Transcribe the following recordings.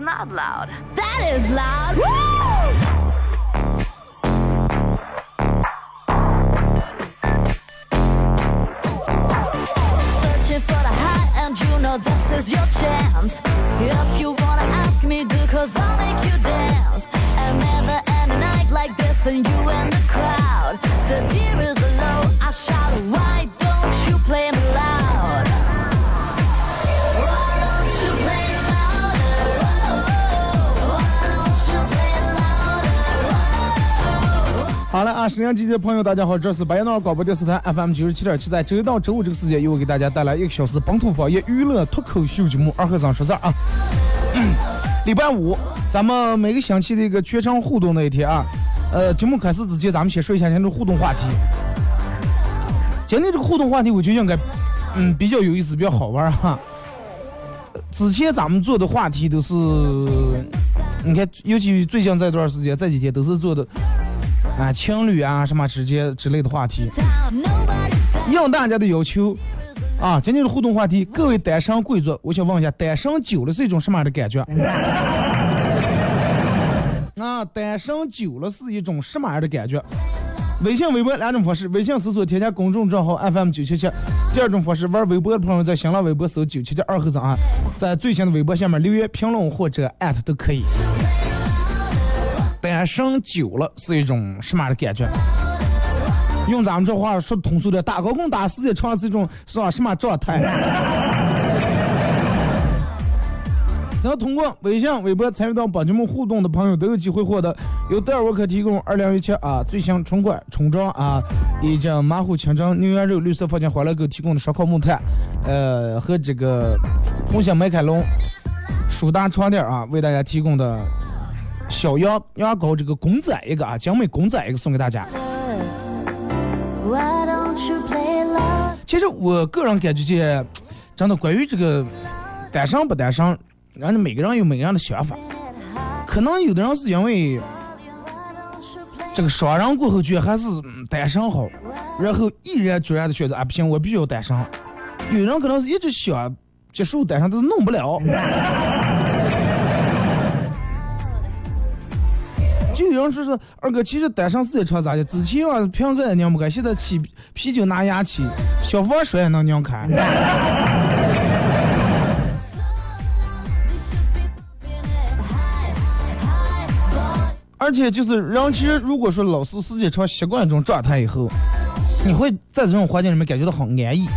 Not loud. That is loud. Searching 阳机的朋友，大家好，这是白杨广播电视台 FM 九十七点七，在周一到周五这个时间，由我给大家带来一个小时本土方言娱乐脱口秀节目《二和尚说事儿》啊。嗯礼拜五，咱们每个星期的一个全程互动那一天啊，呃，节目开始之前，咱们先说一下今天的互动话题。今天这个互动话题，我觉得应该，嗯，比较有意思，比较好玩哈。之前咱们做的话题都是，你看，尤其最近这段时间，这几天都是做的。啊，情侣啊，什么之间之类的话题，应大家的要求啊。今天的互动话题，各位单身贵族，我想问一下，单身久了是一种什么样的感觉？啊，单身久了是一种什么样的感觉？微信、微博两种方式，微信搜索添加公众账号 FM 九七七。第二种方式，玩微博的朋友在新浪微博搜九七七二后生啊，在最新的微博下面留言评论或者艾特都可以。单身久了是一种什么的感觉？用咱们这话说通俗点，打高空打时间长是一种是吧什么状态？只要通过微信、微博参与到本节目互动的朋友，都有机会获得由德尔沃克提供二零一七啊最新春款春装啊，以及马虎清蒸牛羊肉绿色放心欢乐购提供的烧烤木炭，呃和这个红星美凯龙舒达床垫啊为大家提供的小羊羊羔这个公仔一个啊，精美公仔一个送给大家。其实我个人感觉这，真的关于这个单身不单身，人家每个人有每个人的想法。可能有的人是因为这个双人过后觉得还是单身好，然后毅然决然的选择啊不行，我必须要单身。有人可能是一直想接受单身，但是弄不了。就有人说是二哥，其实单身时间长咋的？之前啊瓶盖也拧不开，现在起啤酒拿牙起，小房栓也能拧开。而且就是人，其实如果说老是时间长习惯这种状态以后，你会在这种环境里面感觉到很安逸，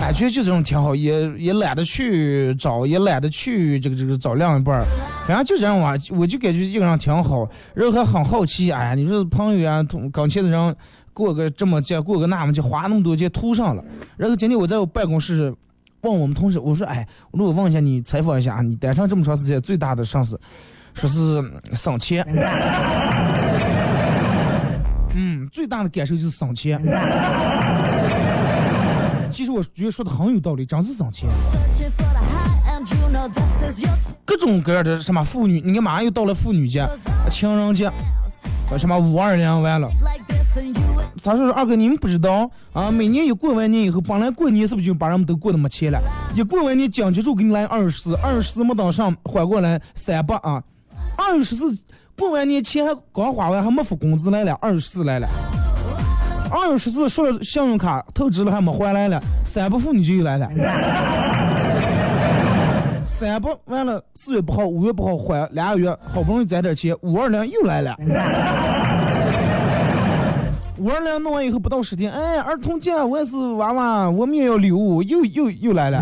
感觉就这种挺好，也也懒得去找，也懒得去这个这个找另一半儿，反正就这样吧，我就感觉一个人挺好，然后还很好奇，哎呀，你说朋友啊，同刚去的人过个这么节，过个那么节，花那么多钱图上了，然后今天我在我办公室问我们同事，我说，哎，我说我问一下你，采访一下啊，你单身这么长时间最大的上司，说是省钱。嗯，最大的感受就是省钱。其实我觉得说的很有道理，真是省钱。各种各样的什么妇女，你看马上又到了妇女节、情人节，什么五二零完了。他说：“二哥，你们不知道啊？每年一过完年以后，本来过年是不是就把人们都过得没钱了？一过完年，紧接着给你来二十四，二十四没等上，缓过来三八啊，二月十四过完年钱还刚花完，还没付工资来了，二十四来了。二月十四说了信用卡透支了还没还来了，三不妇女就又来了。三不完了，四月不好，五月不好还，俩月好不容易攒点钱，五二零又来了。五二零弄完以后不到十天，哎，儿童节我也是娃娃，我们也要礼物，又又又来了。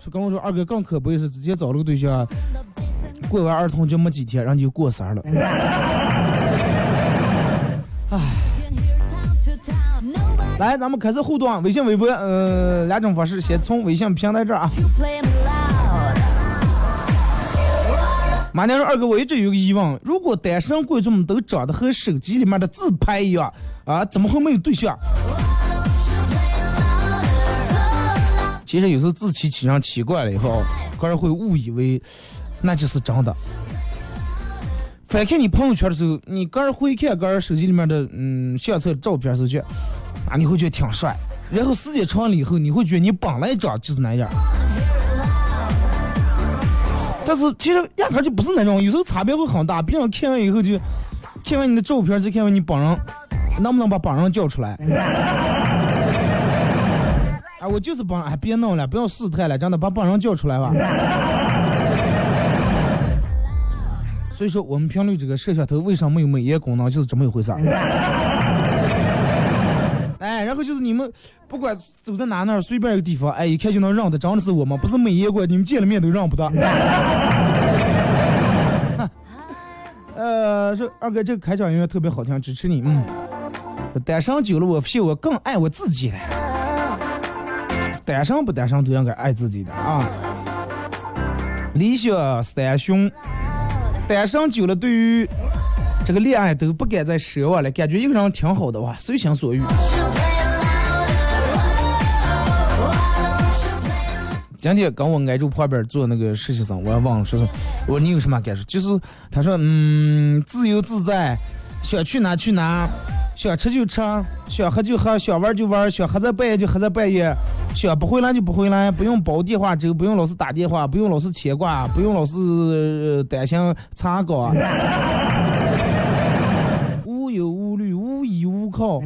说跟我说二哥更可悲是直接找了个对象，过完儿童节没几天，人就过生日了。来，咱们开始互动，微信、微博，呃，两种方式，先从微信平台这儿啊。马娘说：“二哥，我一直有个疑问，如果单身贵族们都长得和手机里面的自拍一样啊，怎么会没有对象？”其实有时候自欺欺人奇怪了以后，个人会误以为那就是真的。翻看你朋友圈的时候，你个人会看个人手机里面的嗯相册照片时候，觉啊你会觉得挺帅，然后时间长了以后，你会觉得你本来长就是那样。但是其实压根就不是那种，有时候差别会很大。别人看完以后就看完你的照片，再看完你本人，能不能把本人叫出来？啊，我就是帮，哎，别弄了，不要试探了，真的把本人叫出来吧。所以说，我们频率这个摄像头为什么没有美颜功能，就是这么一回事儿。哎，然后就是你们不管走在哪那儿，随便一个地方，哎，一看就能认得，真的是我吗？不是美颜过，你们见了面都认不得。呃，说二哥这个开场音乐特别好听，支持你。嗯，单身久了，我发现我更爱我自己了。单身不单身都应该爱自己的啊。理想三兄，单身久了，对于这个恋爱都不敢再奢望了，感觉一个人挺好的哇，随心所欲。今天跟我挨住旁边做那个实习生，我还问说是，我说你有什么感受？就是他说，嗯，自由自在，想去哪去哪，想吃就吃，想喝就喝，想玩就玩，想喝在半夜就喝在半夜，想不回来就不回来，不用煲电话粥，不用老是打电话，不用老是牵挂，不用老是担心查岗，无忧无虑，无依无靠。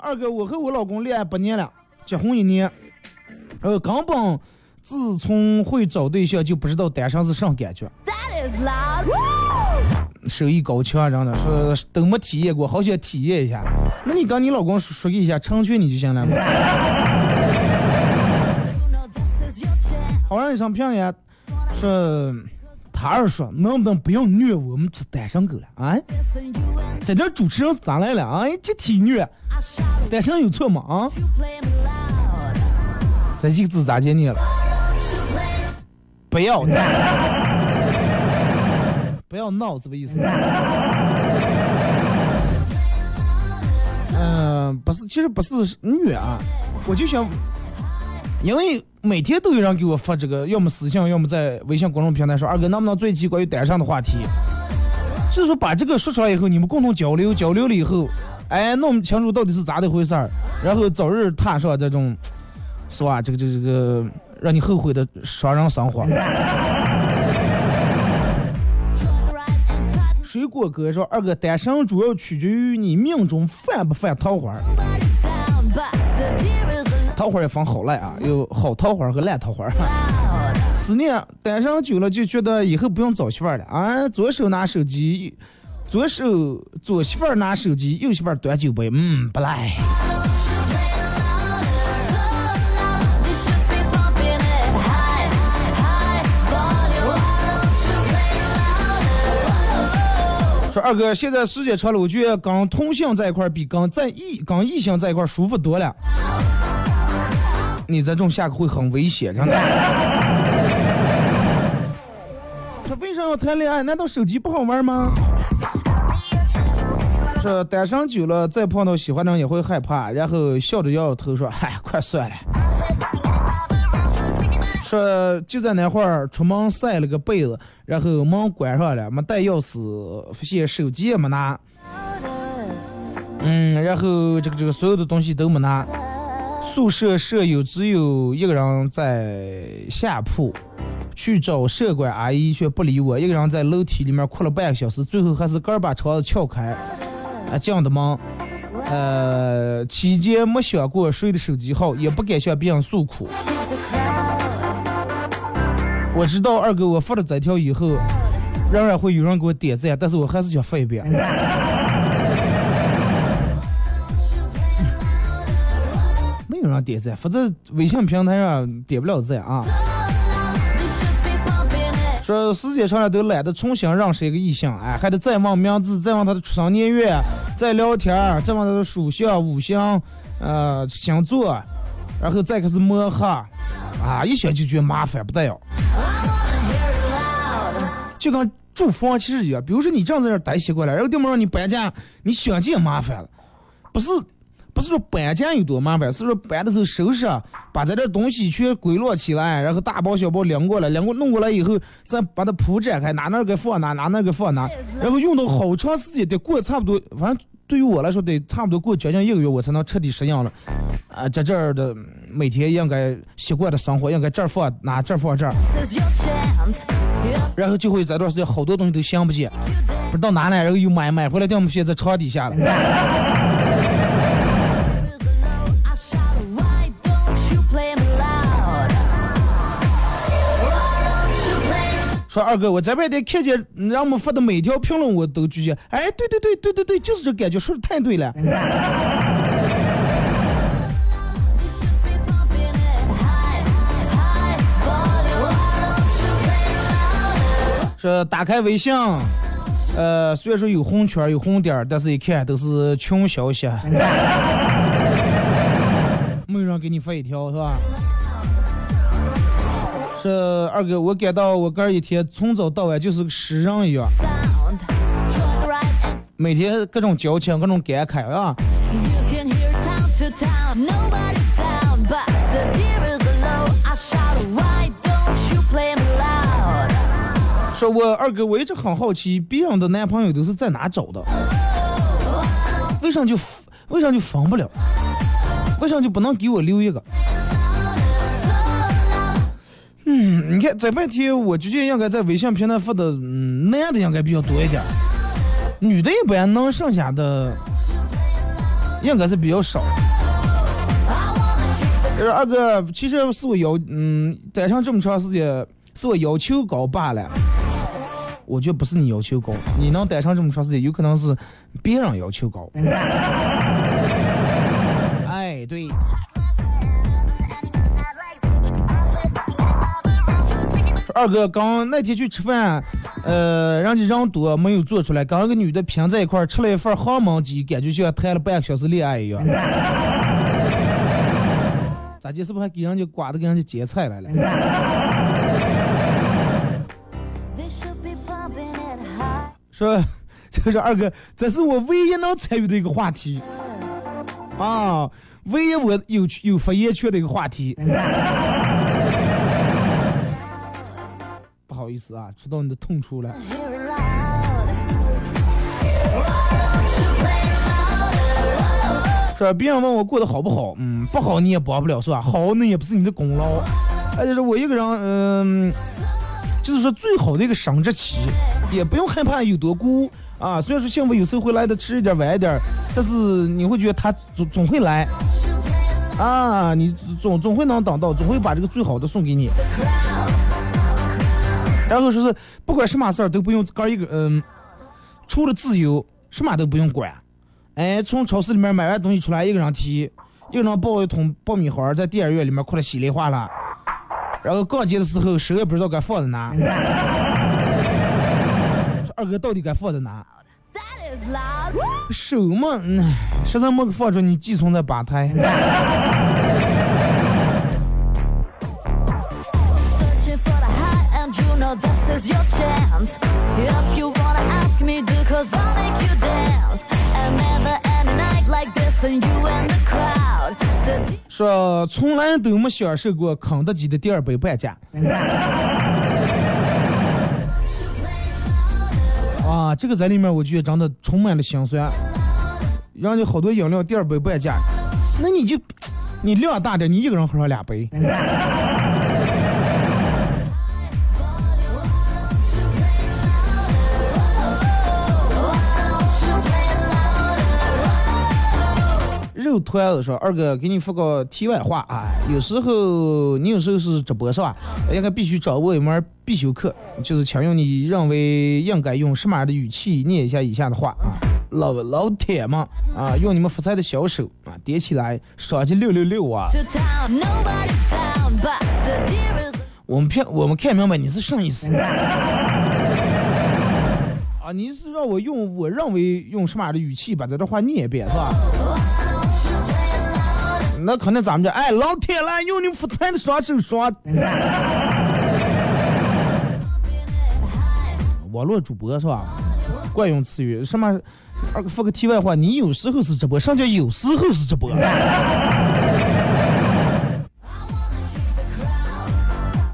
二哥，我和我老公恋爱八年了。结婚一年，呃，根本自从会找对象就不知道单身是啥感觉。手艺高强，真的说都没体验过，好想体验一下。那你跟你老公说一下，成全你就行了嘛。好让一声平安说，他二说能不能不要虐我们这单身狗了啊？在这主持人咋来了啊？集体虐，单身有错吗？啊？这几个字咋念了？不要闹，不要闹，什么意思？嗯，不是，其实不是虐啊，我就想，因为每天都有人给我发这个，要么私信，要么在微信公众平台说，二哥能不能做一期关于单身的话题？就是说把这个说出来以后，你们共同交流，交流了以后，哎，弄清楚到底是咋的回事儿，然后早日踏上这种。是吧？这个、这个、这个，让你后悔的双人生活。水果哥说：“二哥单身主要取决于你命中犯不犯桃花。桃花也分好赖啊，有好桃花和烂桃花。思念单身久了就觉得以后不用找媳妇了啊，左手拿手机，左手左媳妇拿手机，右媳妇端酒杯，嗯，不赖。”说二哥，现在时间长了，我觉得跟同性在一块比跟在异跟异性在一块舒服多了。你在这种下课会很危险，真的。说为啥要谈恋爱？难道手机不好玩吗？说单身久了，再碰到喜欢的人也会害怕，然后笑着摇摇头说：“ 嗨，快算了。”说就在那会儿出门晒了个被子，然后门关上了，没带钥匙，发现手机也没拿，嗯，然后这个这个所有的东西都没拿，宿舍舍友只有一个人在下铺，去找舍管阿姨却不理我，一个人在楼梯里面哭了半个小时，最后还是个把窗子撬开，啊，进的门，呃，期间没想过谁的手机号，也不敢向别人诉苦。我知道二哥，我发了这条以后，仍然会有人给我点赞，但是我还是想发一遍。点赞，否则微信平台上点不了赞啊。说时间长了都懒得重新认识一个异性，哎，还得再问名字，再问他的出生年月，再聊天，再问他的属相、五行，呃，星座，然后再开始磨合，啊，一想就觉得麻烦不得了。就跟住房其实一样，比如说你这样在这儿待习惯了，然后对面让你搬家，你想就麻烦了，不是不是说搬家有多麻烦，是说搬的时候收拾，把咱这东西全归落起来，然后大包小包拎过来，拎过弄过来以后，再把它铺展开，哪哪给放哪，哪哪给放哪，然后用到好长时间，得过差不多，反正对于我来说得差不多过将近一个月，我才能彻底适应了。啊，在这儿的每天应该习惯的生活，应该这儿放哪，这儿放这儿。然后就会这段时间好多东西都想不起，不知道哪来，然后又买买回来，掉不现在床底下了。说二哥，我这边得看见让我们发的每条评论我都拒绝。哎，对对对对对对，就是这感觉，说的太对了。You should be pumping it high, high volume. Why don't you play louder? 说打开微信，呃，虽然说有红圈有红点，但是一看都是穷消息。没有人给你发一条是吧？说二哥，我感到我哥一天从早到晚就是个诗人一样每天各种矫情，各种感慨啊。说我二哥，我一直很好奇，别人的男朋友都是在哪找的？为啥就为啥就分不了？为啥就不能给我留一个？嗯，你看这半天，我就觉得应该在微信平台发的，嗯，男的应该比较多一点，女的一般能剩下的应该是比较少。就是二哥，其实是我要，嗯，待上这么长时间，是我要求高罢了。我觉得不是你要求高，你能待上这么长时间，有可能是别人要求高。哎，对。二哥刚那天去吃饭，呃，人家人多没有做出来，跟一个女的拼在一块儿吃了一份杭焖鸡，感觉像谈了半个小时恋爱一样。咋的？是不是还给人家刮的给人家劫菜来了. 说，就是二哥，这是我唯一能参与的一个话题啊，唯一我有有发言权的一个话题。不好意思啊，戳到你的痛处了。Hear it loud. Why don't you play louder? 说别人问我过得好不好，嗯，不好你也帮不了是吧？好那也不是你的功劳。而且是我一个人，嗯、就是说最好的一个生殖期，也不用害怕有多孤啊。虽然说幸福有时候会来的迟一点晚一点，但是你会觉得他总总会来啊，你总总会能等到，总会把这个最好的送给你。然后说是不管什么事儿都不用哥一个，嗯，除了自由，什么都不用管。哎，从超市里面买完东西出来，一个人提，一个人抱一桶爆米花，在电影院里面哭得稀里哗啦。然后逛街的时候，手也不知道该放在哪。二哥到底该放在哪？手嘛，实在没个放着，你寄存在吧台。Is your chance. If you wanna ask me, do, cause I'll make you dance. And never end a night like this, and you and the crowd. 说从来都没享受过肯德基的第二杯半价。啊，这个在里面我觉得真的充满了心酸。人家好多饮料第二杯半价，那你就你量大点，你一个人喝上俩杯。肉团子说：“二哥，给你说个题外话啊，有时候你有时候是直播是吧？应该必须掌握一门必修课，就是请用你认为应该用什么样的语气念一下以下的话啊。老老铁们啊，用你们发财的小手啊，点起来，刷起六六六啊我们骗我们看明白你是什么意思。啊，你是让我用我认为用什么样的语气把这段话念一遍是吧？那可能咱们这哎，老铁了，用你发财的双手刷。网络主播是吧？惯用词语什么？二个说个题外话，你有时候是直播，什么叫有时候是直播？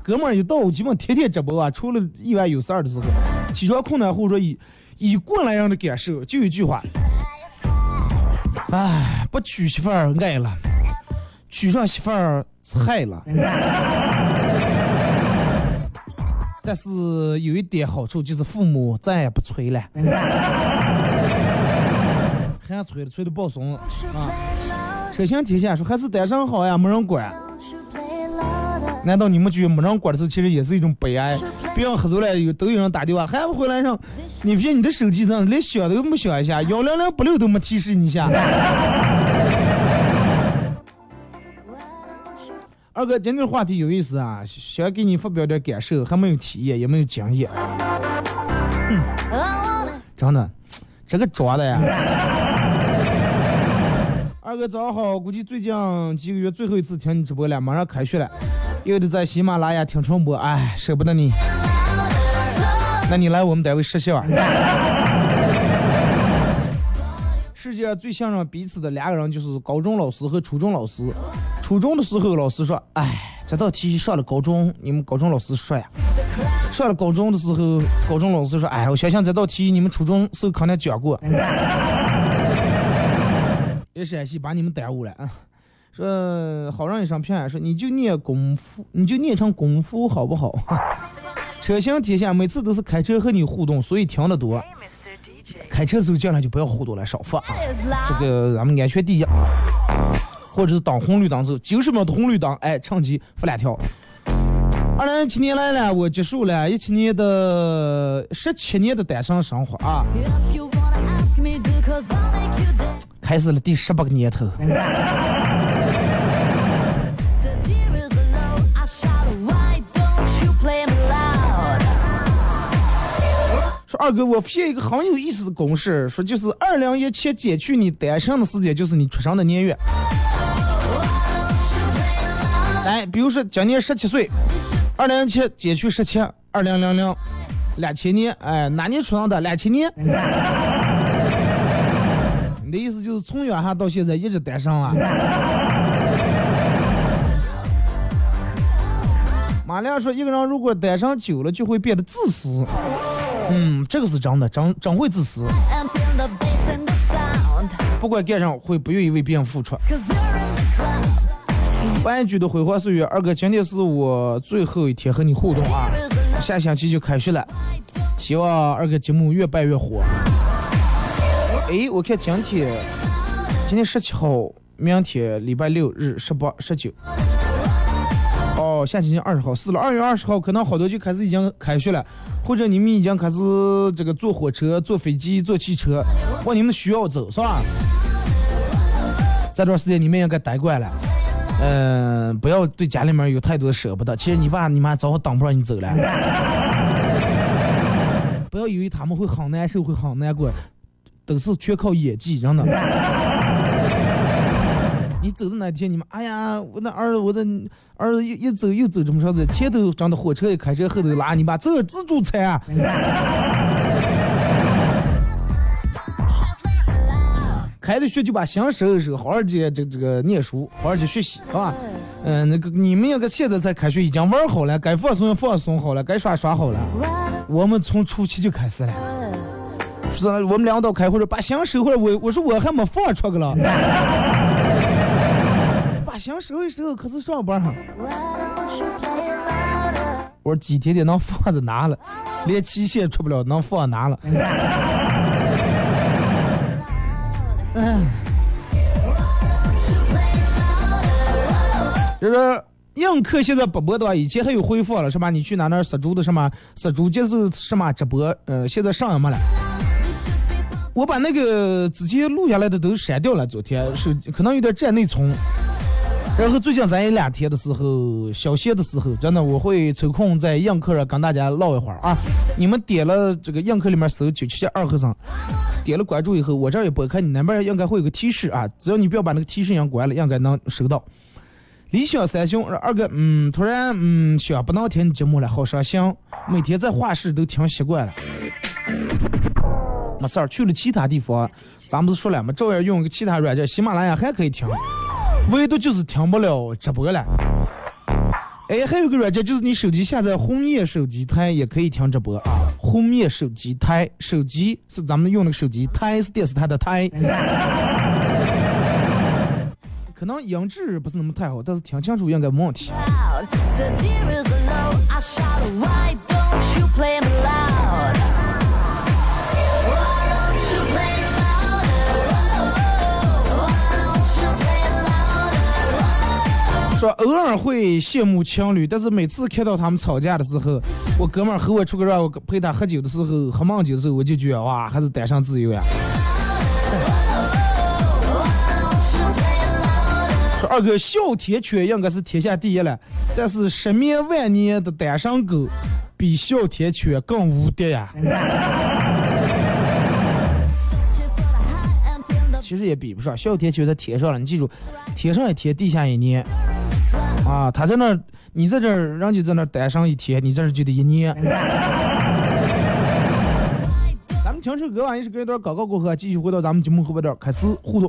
哥们儿一到，我基本天天直播啊，除了意外有事儿的时候。起床困难户说以以过来人的感受，就一句话：哎，不娶媳妇儿爱了，娶上媳妇儿菜了。但是有一点好处，就是父母再也不催了，还催了，催的抱怂了啊！车行天下说还是单身好呀，没人管。难道你们觉得没人管的时候，其实也是一种悲哀？别人喝多了，有都有人打电话，还不回来上？你发现你的手机上连响都没响一下，幺零零不六都没提示你一下。二哥，今天的话题有意思啊，想给你发表点感受，还没有体验，也没有经验。真的，这个装的呀。二哥早上好，估计最近几个月最后一次听你直播了，马上开学了，又得在喜马拉雅听重播，哎，舍不得你。那你来我们单位实习吧。世界上最信任彼此的两个人就是高中老师和初中老师。初中的时候，老师说：“哎，这道题上了高中，你们高中老师说呀。”上了高中的时候，高中老师说：“哎，我相信这道题你们初中时候肯定讲过。”也陕西把你们耽误了啊！说好人一声平说你就念功夫，你就念成功夫好不好？车行天下，每次都是开车和你互动，所以听得多。开车时候尽量就不要互动了，少发啊！这个咱们安全第一。或者是当红绿灯时候，九十秒的红绿灯，哎，趁机发两条。二零一七年来了，我结束了一七年的十七年的单身生活啊，开始了第十八个年头。二哥，我发现一个很有意思的公式，说就是二零一七减去你单身的时间，就是你出生的年月。哎，比如说今年十七岁，二零一七减去十七，二零零零，两千年，哎，哪年出生的？两千年。你的意思就是从远哈到现在一直单身啊？马亮说，一个人如果单身久了，就会变得自私。嗯，这个是真的，真真会自私。不管干啥，会不愿意为别人付出。玩具的辉煌岁月，二哥，今天是我最后一天和你互动啊，下星期就开学了，希望二哥节目越办越火。哎，我看今天，今天十七号，明天礼拜六日十八、十九。哦，下星期二十号是了，二月二十号可能好多就开始已经开学了，或者你们已经开始这个坐火车、坐飞机、坐汽车往你们的学校走，是吧？这段时间你们应该待惯了。嗯，不要对家里面有太多的舍不得。其实你爸你妈早晚等不上你走了。不要以为他们会很难受，会很难过，都是全靠演技，真的。你走的那天，你们哎呀，我那儿子，我这儿子一一走又走这么长子，前头长的火车一开车，后头拉你妈走自助餐啊。开了学就把心收一收，好好去这这个念书，好好去学习，是吧？嗯，那个你们那个现在才开学，已经玩好了，该放松放松好了，该耍耍好了。我们从初七就开始了，说我们两道开会说把心收回来，我我说我还没放出去了，把心收一收，可是上班哈。我说几天天能放着拿了？连期限出不了，能放拿了？哎，就是映客现在不播的话，以前还有回放了是吧？你去哪那杀猪的什么杀猪节是什么直播？呃，现在上也没了。我把那个之前录下来的都删掉了，昨天是可能有点占内存。然后最近咱一两天的时候，小歇的时候，真的我会抽空在映客上跟大家唠一会儿啊。你们点了这个映客里面搜九七七二和尚，点了关注以后，我这儿也播开，你那边应该会有个提示啊。只要你不要把那个提示音关了，应该能收到。理想三兄二哥，嗯，突然嗯想不能听你节目了，好伤心。每天在画室都听习惯了，没事儿，去了其他地方，咱不是说了吗？照样用个其他软件，喜马拉雅还可以听。唯独就是听不了直播了。哎，还有个软件，就是你手机下载红叶手机台也可以听直播啊。红叶手机台，手机是咱们用那个手机，台是电视台的台。可能音质不是那么太好，但是听清楚应该没问题。说偶尔会羡慕情侣，但是每次看到他们吵架的时候，我哥们儿和我出去让我陪他喝酒的时候，喝闷酒的时候，我就觉得哇，还是单身自由呀。说二哥，哮天犬应该是天下第一了，但是十年万年的单身狗比哮天犬更无敌呀。其实也比不上，哮天犬在天上了，你记住，天上一天，地下一年。啊，他在那儿，你在这儿，人家在那儿待上一天，你在这就得一年。咱们听首歌吧，也是给一段广告过后，继续回到咱们节目后半段开始互动。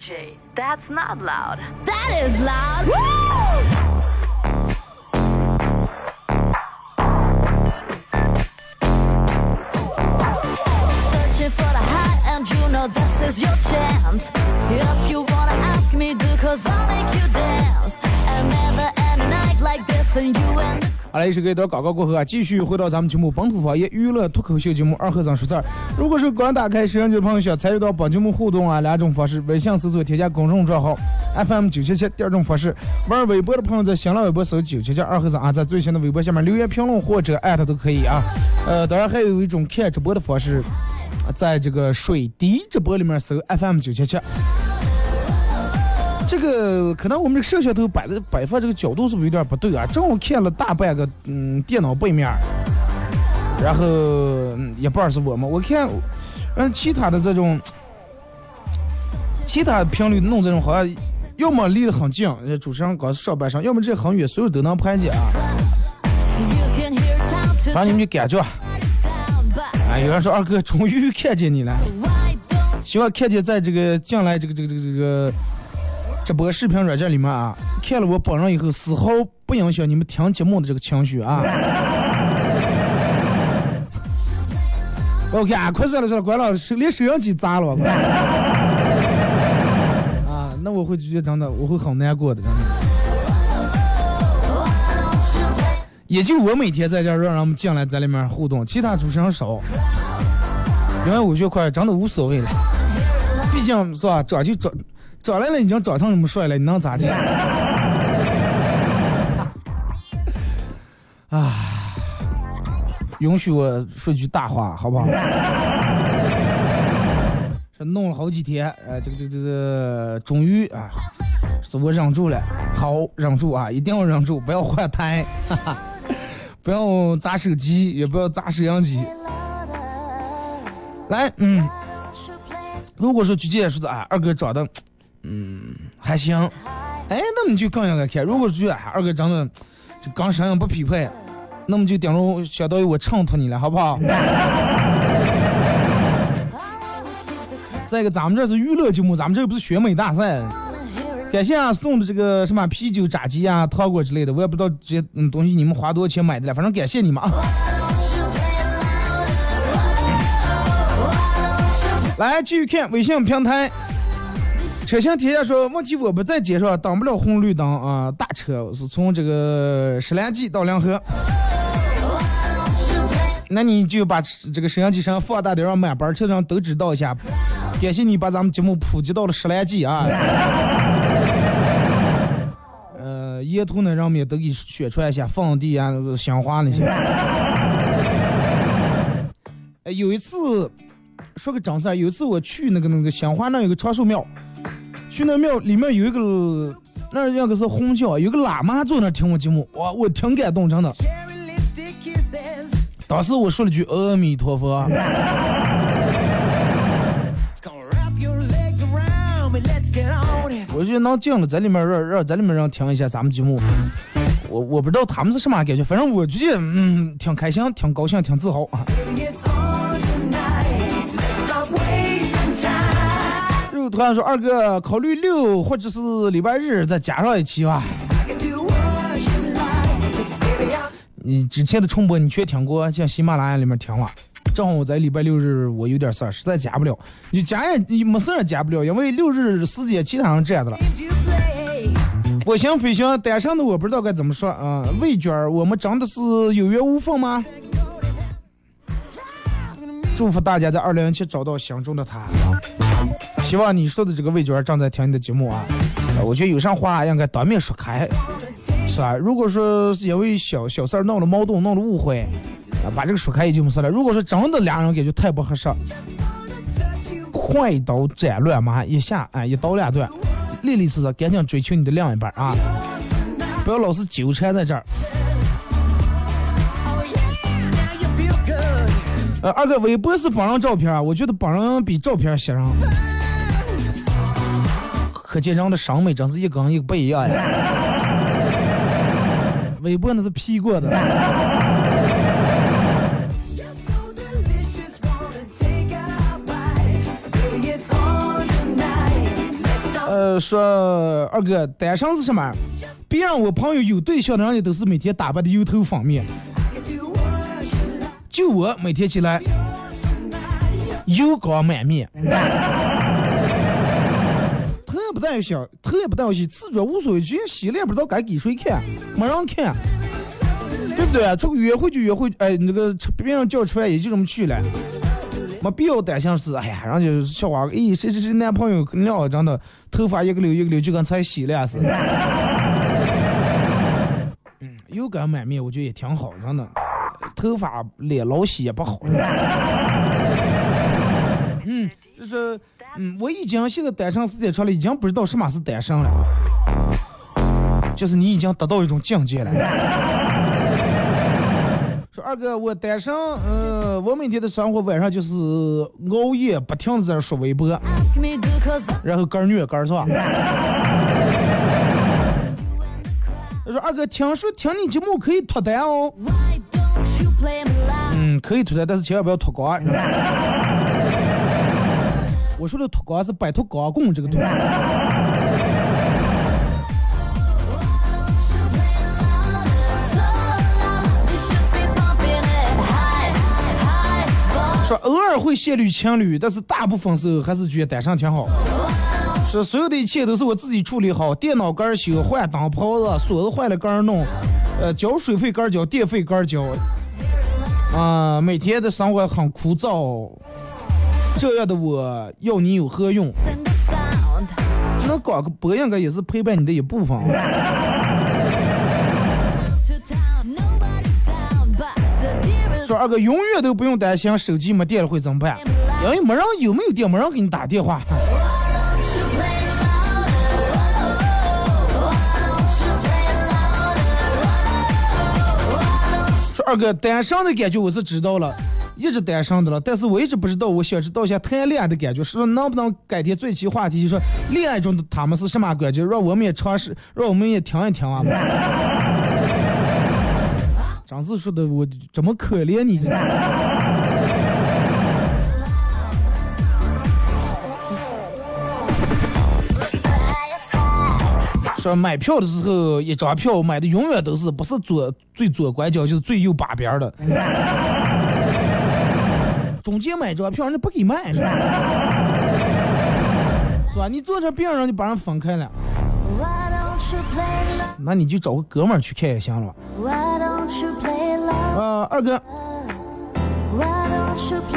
DJ, that's not loud. That is loud. Woo! 来，一首歌一段广告过后啊，继续回到咱们节目本土方言娱乐脱口秀节目二和尚说事儿。如果是刚打开摄像机的朋友，想参与到本节目互动啊，两种方式：微信搜索添加公众账号 FM 九七七；第二种方式，玩微博的朋友在新浪微博搜九七七二和尚啊，在最新的微博下面留言评论或者艾特都可以啊。呃，当然还有一种看直播的方式，在这个水滴直播里面搜 FM 九七七。这个可能我们这个摄像头摆的摆放这个角度是不是有点不对啊？正好看了大半个嗯电脑背面，然后嗯一半儿是我们，我看嗯其他的这种其他频率弄这种好像要么离得很近，呃主持人搞上半身，要么这很远，所有都能拍见啊。反正你们就感觉，啊，有人说二哥终于看见你了，希望看见在这个将来这个这个这个这个直播视频软件里面啊，看了我本人以后，丝毫不影响你们听节目的这个情绪啊。OK 啊，快算了算了，关了，连收音机砸了。啊，那我会觉得真的，我会很难过的，真的。也就我每天在这让人们进来在里面互动，其他主持人少，因为我就快真的无所谓了。毕竟是吧，长就长，长来了已经长成那么帅了，你能咋地？啊，允许我说句大话，好不好？这弄了好几天，呃，这个这个这个，终于啊，是我忍住了，好忍住啊，一定要忍住，不要换台，哈哈，不要砸手机，也不要砸摄像机。来，嗯，如果说举姐说的啊，二哥长得，嗯，还行，哎，那么你就更应该看。如果说，二哥长得这刚声音不匹配，那么就等于相当于我衬托你了，好不好？再一个，咱们这是娱乐节目，咱们这不是选美大赛。感谢啊，送的这个什么啤酒、炸鸡啊、糖果之类的，我也不知道这些嗯东西你们花多少钱买的了，反正感谢你们啊。来继续看微信平台，车型天下说问题我不在街上，挡不了红绿灯啊，大车是从这个石兰记到梁河，那你就把这个摄像机上放大点，让满班车上都知道一下。感谢你把咱们节目普及到了石兰记啊。呃，沿途呢，让我们也都给宣传一下放地啊、香花那些。哎，有一次。说个正事儿，有一次我去那个那个香花那有个长寿庙，去那庙里面有一个那那个是红教，有个喇嘛坐那听我节目，哇，我挺感动，真的。当时我说了句阿弥陀佛。我就能进了在里面让让在里面让听一下咱们节目，我我不知道他们是什么感觉，反正我觉得嗯挺开心、挺高兴、挺自豪啊。突然说二哥，考虑六或者是礼拜日再加上一期吧。你之前的重播你全听过，像喜马拉雅里面听了。正好我在礼拜六日我有点事儿，实在加不了。你加也你没事儿加不了，因为六日时间其他人占的了。我行飞行单身的我不知道该怎么说啊。魏娟，我们真的是有缘无分吗？祝福大家在二零一七找到相中的他。希望你说的这个魏娟正在听你的节目啊，我觉得有啥话应该当面说开，是吧？如果说是因为小小事儿闹了矛盾、闹了误会，啊，把这个说开也就没事了。如果说真的俩人感觉太不合适，快刀斩乱麻，一下哎一刀两断，利利索索赶紧追求你的另一半啊！不要老是纠缠在这儿。呃，二哥，微博是帮人照片啊，我觉得帮人比照片吸人。可见人的审美真是一跟一个不一样呀。微博那是 P 过的。呃，说二哥，单身是什么？别让我朋友有对象的人家都是每天打扮的油头粉面，就我每天起来油光满面，不带洗，头也不带洗，自觉无所谓，直接洗了也不知道该给谁看，没人看，对不对？出去约会就约会，哎，那个别人叫吃饭也就这么去了。没必要担心是，哎呀，人家笑话，咦，谁谁谁男朋友聊真的，头发一个溜一个溜，就跟才洗了似的。嗯，油光满面，我觉得也挺好，真的。头发脸老洗也不好。嗯，就是，嗯，我已经现在单身时间长了，已经不知道什么是单身了，就是你已经达到一种境界了。说二哥，我单身，呃，我每天的生活晚上就是熬夜，不停的在刷微博，然后干虐干是吧？他说二哥，听说听你节目可以脱单哦。嗯，可以脱单，但是千万不要脱光。我说的脱光是摆脱光棍这个脱。说偶尔会陷入情侣，但是大部分时候还是觉得单身挺好。说所有的一切都是我自己处理好，电脑杆修，换灯泡子，锁子坏了杆弄，呃，交水费杆交，电费杆交。啊，每天的生活很枯燥，这样的我要你有何用？那搞个博应该也是陪伴你的一部分。说二哥永远都不用担心手机没电了会怎么办，因为没人有没有电，没人给你打电话。说二哥单身的感觉我是知道了，一直单身的了，但是我一直不知道，我想知道一下谈恋爱的感觉，是说能不能改天最起话题，就说恋爱中的他们是什么感觉，让我们也尝试，让我们也听一听啊。张四说的我怎么可怜你。说买票的时候，一张票买的永远都是不是左最左拐角，就是最右把边的。中间买张票，人家不给卖，是吧？是吧？你坐着病人就把人分开了，那你就找个哥们儿去看也行了。啊，二哥。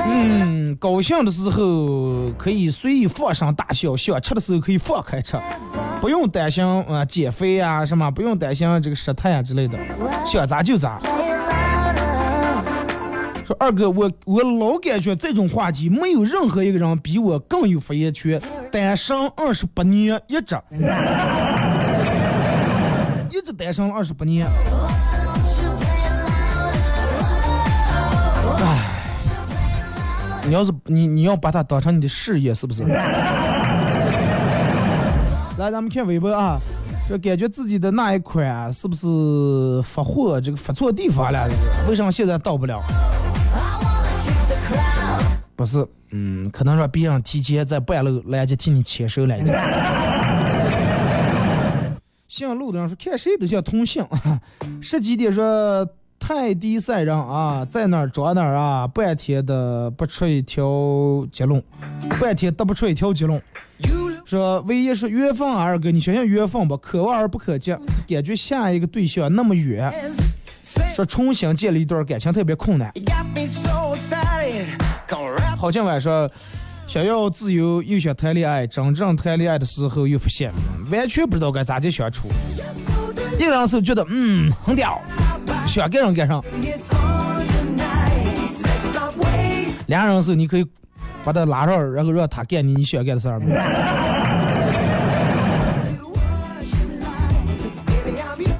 嗯，高兴的时候可以随意放声大笑，想吃的时候可以放开吃，不用担心啊减肥啊什么，不用担心这个失态啊之类的，想咋就咋。说二哥，我我老感觉这种话题没有任何一个人比我更有发言权。单身二十八年，一直一直单身二十八年。唉，你要是你你要把它当成你的事业，是不是？来，咱们看微博啊，说感觉自己的那一款、是不是发货这个发错地方了？为什么现在到不了？不是，嗯，可能说别人提前在半路拦截替你牵手来着。姓陆的人说看谁都像同姓，十几点说。泰迪赛人啊，在哪儿找哪儿啊，半天的不出一条结论，半天得不出一条结论。说唯一是缘分啊，二哥，你想想缘分吧，可望而不可及，感觉下一个对象那么远，说重新建立一段感情特别困难。郝建伟说，想要自由又想谈恋爱，真正谈恋爱的时候又发现完全不知道该咋去相处。一个人时候觉得嗯很屌，想干上干上；两个人时候你可以把他拉上，然后让他干你你想干的事儿。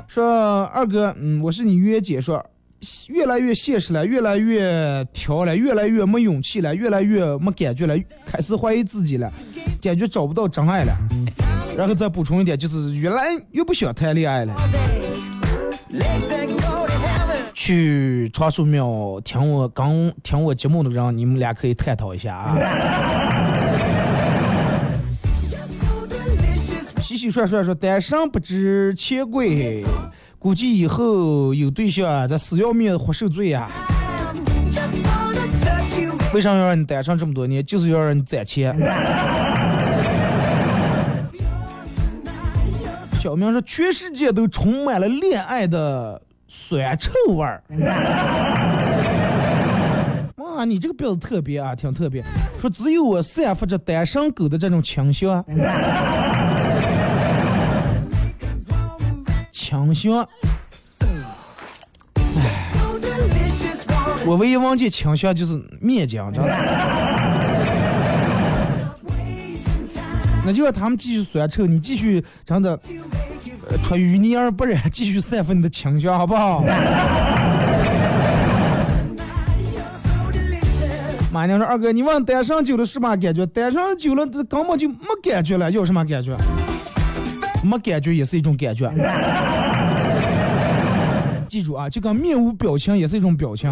说二哥，嗯，我是你约姐，说越来越现实了，越来越挑了，越来越没勇气了，越来越没感觉了，开始怀疑自己了，感觉找不到真爱了。然后再补充一点，就是越来越不想谈恋爱了。去长寿庙听我刚听我节目的人，你们俩可以探讨一下啊。洗洗涮涮说单身不知钱贵，估计以后有对象啊，咱死要面活受罪呀。为啥要让你单身这么多年？就是要让你攒钱。小明说全世界都充满了恋爱的酸臭味儿。哇，你这个标子特别啊，挺特别。说只有我散发着单身狗的这种清香。清香。唉，我唯一忘记清香就是面浆，知道吗？那就让他们继续酸臭，你继续真的出淤泥而不染，继续散发你的清香，好不好？马娘说：“二哥，你问单身久了什么感觉？单身久了，这根本就没感觉了，有什么感觉？没感觉也是一种感觉。记住啊，就跟面无表情也是一种表情。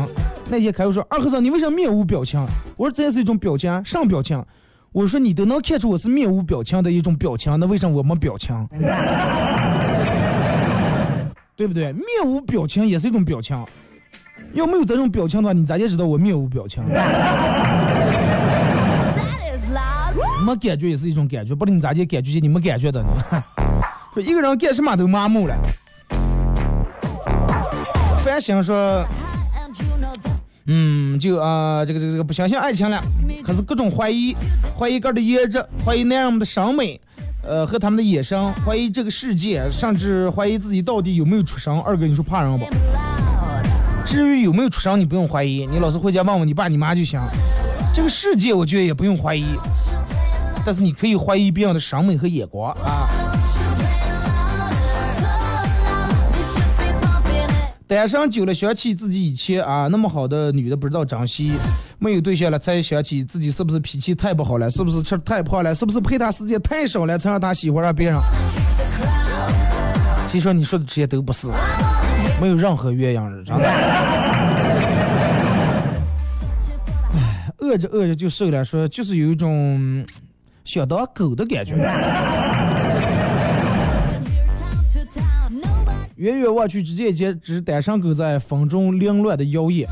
那天开会说，二和尚，你为什么面无表情？我说这也是一种表情，上表情。我说你都能看出我是面无表情的一种表情，那为什么我没表情？对不对？面无表情也是一种表情。要没有这种表情的话，你咋就知道我面无表情？没感觉也是一种感觉，不然你咋就感觉你没感觉的呢？说一个人干什么都麻木了。反省说，嗯，就啊，这个这个这个不相信爱情了，可是各种怀疑，怀疑哥的颜值，怀疑男人们的审美，呃，和他们的野生，怀疑这个世界，甚至怀疑自己到底有没有出生。二哥，你说怕人不？至于有没有出生，你不用怀疑，你老是回家问问你爸你妈就行。这个世界，我觉得也不用怀疑，但是你可以怀疑别人的审美和眼光啊。单身久了，想起自己以前啊那么好的女的不知道珍惜，没有对象了才想起自己是不是脾气太不好了，是不是吃太胖了，是不是陪她时间太少了才让她喜欢上别人？其实你说的这些都不是，没有任何鸳鸯日，真的。饿着饿着就瘦了，说就是有一种想当狗的感觉。远远望去，只见一只单身狗在风中凌乱的摇曳。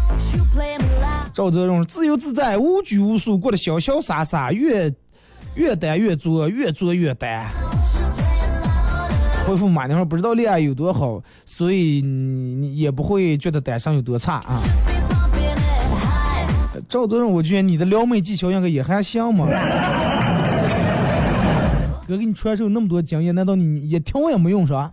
赵泽荣自由自在，无拘无束，过得潇潇洒洒，越越单越做，越做越单。回复马娘说不知道恋爱有多好，所以你也不会觉得单身有多差啊。赵泽荣，我觉得你的撩妹技巧应该也还行嘛。哥给你传授那么多经验，难道你一条也没用是吧？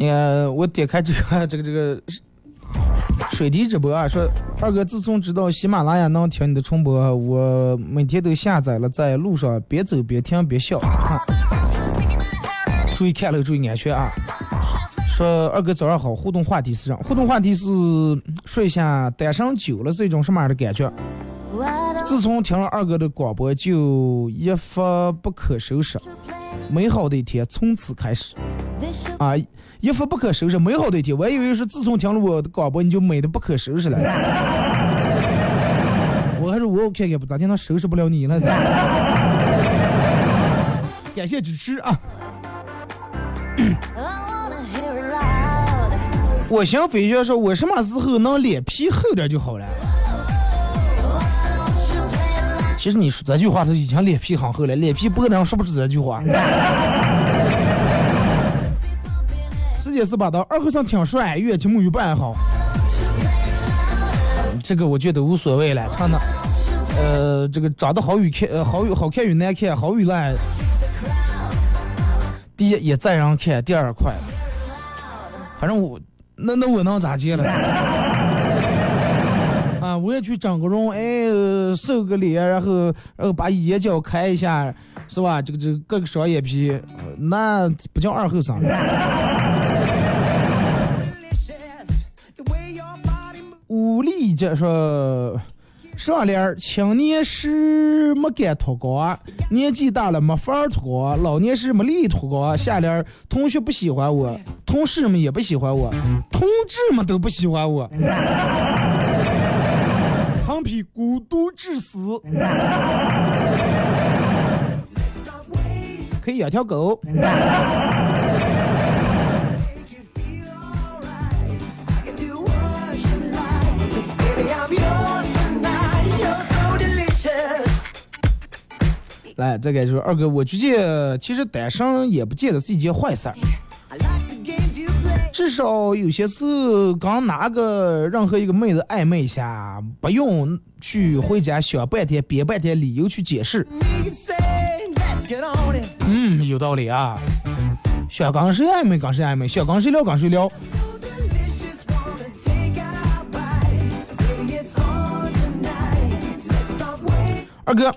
你看，我点开这个这个这个水滴直播啊，说二哥，自从知道喜马拉雅能听你的重播，我每天都下载了，在路上边走边听边笑。注意看路，注意安全啊！说二哥早上好，互动话题是啥？互动话题是说一下单身久了是一种什么样的感觉？自从听了二哥的广播，就一发不可收拾，美好的一天从此开始。啊，一发不可收拾，美好的一天。我还以为是自从听了我的广播，你就美的不可收拾了。我还是我看看不咋就能收拾不了你了。感谢支持啊！我想飞雪说，我什么时候能脸皮厚点就好了？其实你说这句话，他已经脸皮很厚了，脸皮薄的人说不出这句话。也是把的二和尚挺帅，越节目越不爱好。这个我觉得无所谓了，唱的，呃，这个长得好与看，呃，好与好看与难看，好与烂，第一也再让看，第二快，反正我那那我能咋接了？啊，我也去整个容，哎，瘦个脸，然后然后把眼角开一下，是吧？这个这个割个双眼皮，那不叫二后生。武力这说，上联青年时没敢脱光，年纪大了没法脱光，老年时没力脱光。下联同学不喜欢我，同事们也不喜欢我，同志们都不喜欢我。横批孤独致死，可以养条狗。来，再给说二哥，我觉得其实单身也不见得是一件坏事儿，至少有些事刚拿个任何一个妹子暧昧一下，不用去回家想半天编半天理由去解释。嗯，有道理啊。想跟谁暧昧跟谁暧昧，想跟谁聊跟谁聊。二哥，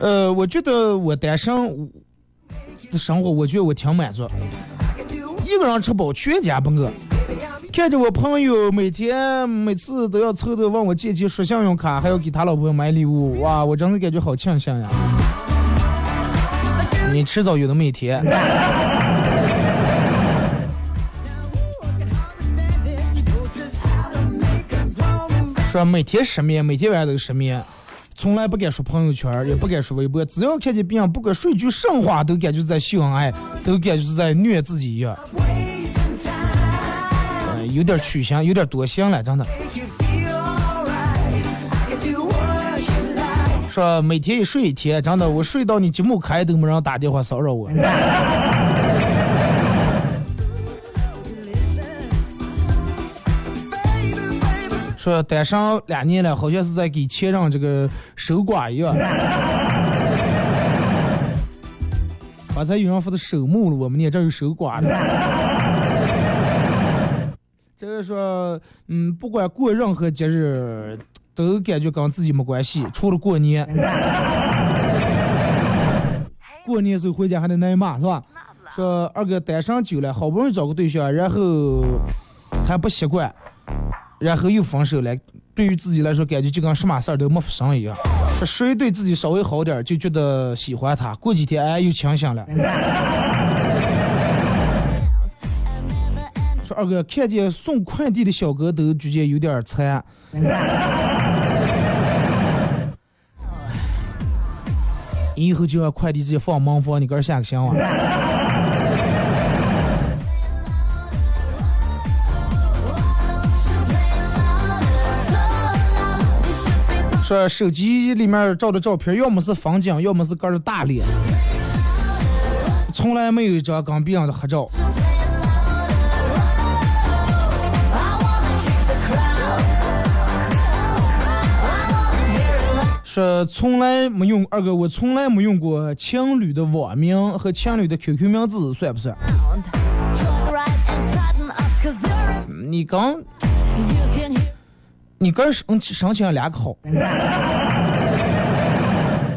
呃，我觉得我单身的生活，我觉得我挺满足，一个人吃饱，全家不饿。看着我朋友每天每次都要凑的问我借钱刷信用卡，还要给他老婆买礼物，哇，我真的感觉好庆幸呀！你迟早有那么一天。说每天失眠，每天晚上都失眠。从来不敢说朋友圈，也不敢说微博。只要看见别人，不管说句甚话，都感觉在秀恩爱，都感觉是在虐自己一样。嗯，有点取向，有点多心了，真的。说每天一睡一天，真的，我睡到你节目开都没人打电话骚扰我。说单身两年了，好像是在给前任这个守寡一样。刚才有人说的守墓了，我们呢这有守寡的。这个说，嗯，不管过任何节日，都感觉跟自己没关系，除了过年。过年时候回家还得挨骂是吧？说二哥单身久了，好不容易找个对象，然后还不习惯。然后又分手了，对于自己来说，感觉就跟什么事儿都没发生一样。说谁对自己稍微好点，就觉得喜欢他。过几天哎，又清醒了。说二哥看见送快递的小哥都直接有点惨。以后就让快递直接放门房，你个儿下个行啊？说手机里面照的照片，要么是风景，要么是个儿大脸，从来没有一张跟别人的合照。说从来没用二哥，我从来没用过情侣的网名和情侣的 QQ 名字，算不算？你刚。你跟申申请两个号，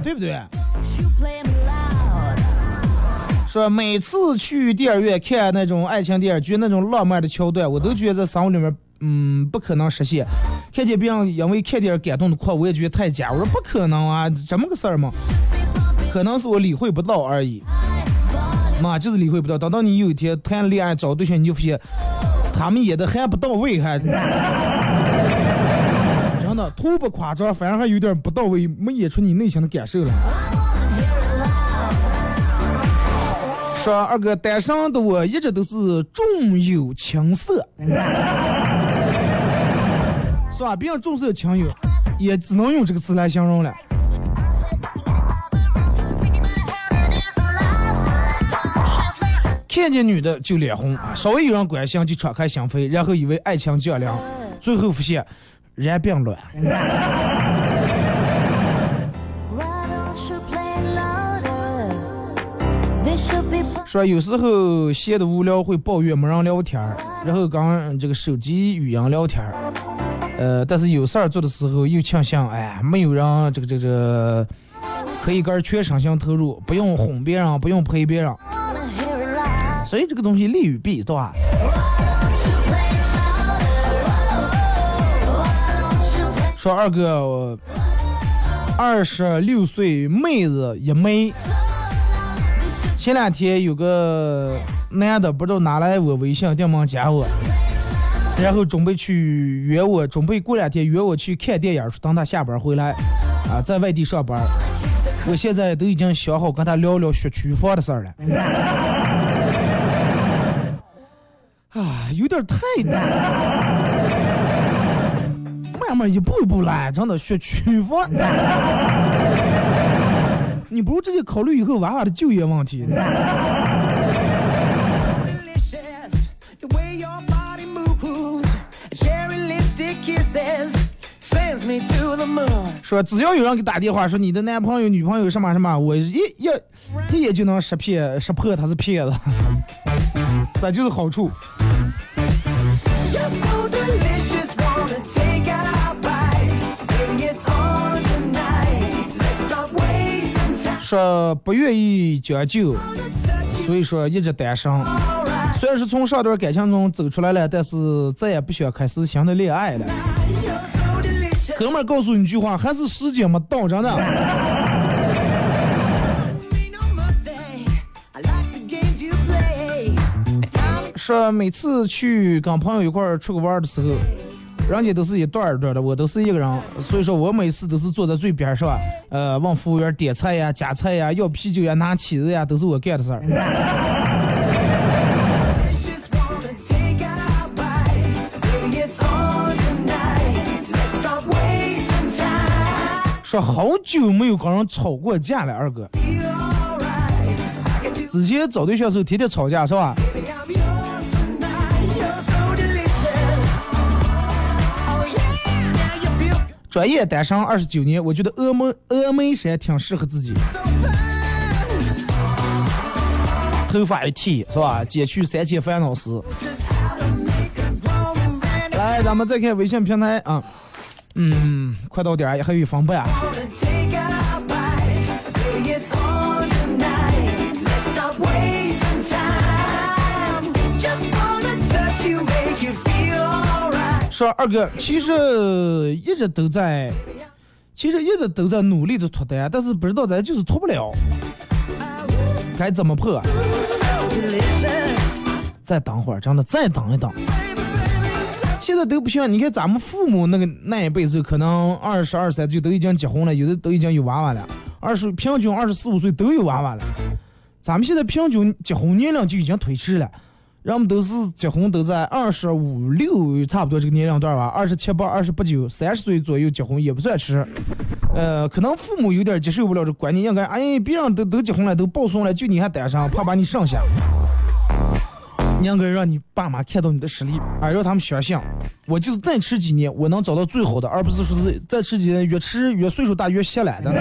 对不对？说每次去电影院看那种爱情电视剧，那种浪漫的桥段，我都觉得在生活里面，嗯，不可能实现。看见别人因为看电影感动的哭，我也觉得太假。我说不可能啊，这么个事儿吗？可能是我理会不到而已。妈，就是理会不到。等到你有一天谈恋爱找对象，你就发现他们演的还不到位，还。图不夸张，反而还有点不到位，没演出你内心的感受了。说二哥单身的我一直都是重友轻色，是吧？别人重色轻友，也只能用这个词来形容了。看见女的就脸红啊，稍微有人关心就敞开心扉，然后以为爱情降临，最后发现然并卵。说有时候闲的无聊会抱怨没人聊天儿，然后刚这个手机语音聊天儿，呃，但是有事儿做的时候又庆幸，哎，没有人这个这个这个可以跟全身心投入，不用哄别人，不用陪别人，所以这个东西利与弊，对吧？说二哥，二十六岁妹子一枚，前两天有个男的不知道拿来我微信电门加我，然后准备去约我，准备过两天约我去看电影，等他下班回来，啊，在外地上班。我现在都已经想好跟他聊聊学区房的事儿了。啊，有点太大。慢慢一步一步来，真的学区房。你不如直接考虑以后娃娃的就业问题。说只要有人给打电话说你的男朋友、女朋友什么什么，我一一一眼就能识骗识破他是骗子。这就是好处。说不愿意将就，所以说一直单身。虽然是从上段感情中走出来了，但是再也不想开始新的恋爱了。哥们儿，告诉你一句话，还是时间没到，真的。说每次去跟朋友一块儿出去玩的时候，人家都是一段儿一段儿的，我都是一个人，所以说我每次都是坐在最边儿上，呃，问服务员点菜呀、夹菜呀、要啤酒呀、拿起子呀，都是我干的事儿。说好久没有跟人吵过架了，二哥。之前找对象时候天天吵架是吧？专业单身二十九年，我觉得峨眉峨眉山挺适合自己。头发一剃是吧？减去三千烦恼丝。来，咱们再看微信平台啊，嗯，快到点儿，还有一分半。说二哥，其实一直都在，其实一直都在努力的脱单，但是不知道咱就是脱不了，该怎么破？Delicious. 再等会儿，真的再等一等。现在都不像，你看咱们父母那个那一辈子，可能二十二三岁都已经结婚了，有的都已经有娃娃了，二十平均二十四五岁都有娃娃了。咱们现在平均结婚年龄就已经推迟了，人们都是结婚都在二十五六差不多这个年龄段吧，二十七八、二十八九、三十岁左右结婚也不算迟。呃，可能父母有点接受不了这观念，应该哎，别人都都结婚了，都抱孙了，就你还单身，怕把你剩下。你应该让你爸妈看到你的实力，啊，让他们相信，我就是再吃几年，我能找到最好的，而不是说是再吃几年越吃越岁数大越歇懒的。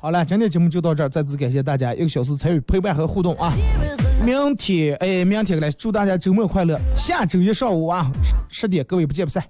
好了，今天节目就到这儿，再次感谢大家一个小时参与陪伴和互动啊！明天哎，明天来祝大家周末快乐，下周一上午啊十点各位不见不散。